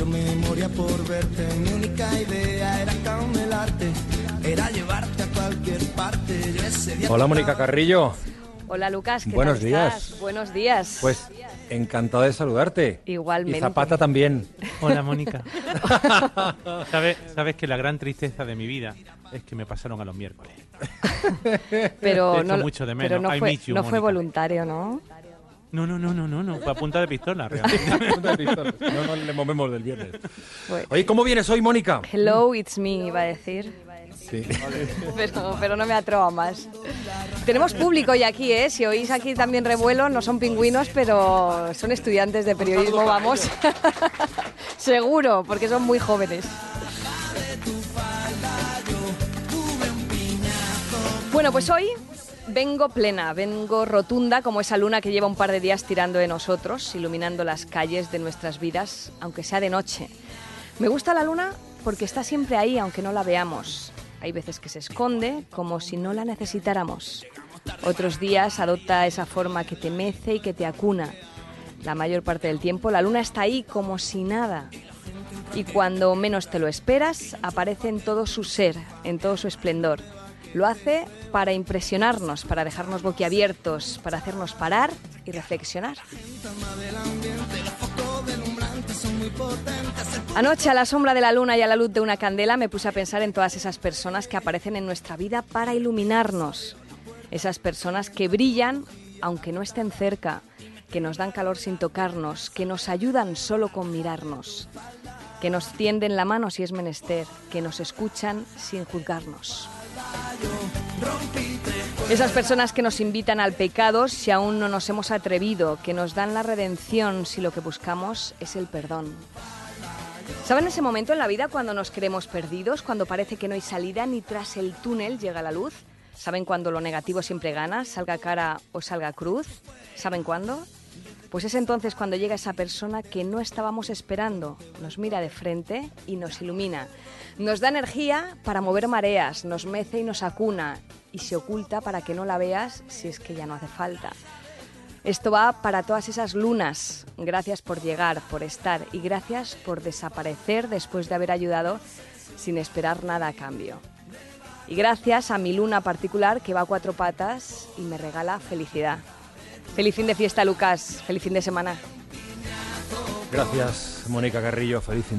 Yo me moría por verte, mi única idea era camelarte, era llevarte a cualquier parte. Yo ese día Hola, Mónica Carrillo. Hola Lucas, ¿qué Buenos tal días. estás? Buenos días. Pues encantado de saludarte. Igualmente. Y Zapata también. Hola, Mónica. ¿Sabes, sabes que la gran tristeza de mi vida es que me pasaron a los miércoles. pero no, mucho de pero menos. no I fue, you, no fue voluntario, ¿no? No, no, no, no, no, no. Fue a punta de pistola, realmente. no nos le movemos del viernes. Oye, ¿cómo vienes hoy, Mónica? Hello, it's me, iba a decir. Sí. Pero, pero no me atrevo más. Tenemos público hoy aquí, ¿eh? Si oís aquí también revuelo, no son pingüinos, pero son estudiantes de periodismo, vamos. Seguro, porque son muy jóvenes. Bueno, pues hoy vengo plena, vengo rotunda como esa luna que lleva un par de días tirando de nosotros, iluminando las calles de nuestras vidas, aunque sea de noche. Me gusta la luna porque está siempre ahí, aunque no la veamos. Hay veces que se esconde, como si no la necesitáramos. Otros días adopta esa forma que te mece y que te acuna. La mayor parte del tiempo la luna está ahí como si nada. Y cuando menos te lo esperas, aparece en todo su ser, en todo su esplendor. Lo hace para impresionarnos, para dejarnos boquiabiertos, para hacernos parar y reflexionar. Anoche a la sombra de la luna y a la luz de una candela me puse a pensar en todas esas personas que aparecen en nuestra vida para iluminarnos. Esas personas que brillan aunque no estén cerca, que nos dan calor sin tocarnos, que nos ayudan solo con mirarnos, que nos tienden la mano si es menester, que nos escuchan sin juzgarnos. Esas personas que nos invitan al pecado si aún no nos hemos atrevido, que nos dan la redención si lo que buscamos es el perdón. ¿Saben ese momento en la vida cuando nos creemos perdidos, cuando parece que no hay salida ni tras el túnel llega la luz? ¿Saben cuando lo negativo siempre gana, salga cara o salga cruz? ¿Saben cuándo? Pues es entonces cuando llega esa persona que no estábamos esperando, nos mira de frente y nos ilumina. Nos da energía para mover mareas, nos mece y nos acuna y se oculta para que no la veas si es que ya no hace falta. Esto va para todas esas lunas. Gracias por llegar, por estar y gracias por desaparecer después de haber ayudado sin esperar nada a cambio. Y gracias a mi luna particular que va a cuatro patas y me regala felicidad. Feliz fin de fiesta, Lucas. Feliz fin de semana. Gracias, Mónica Carrillo. Feliz fin de semana.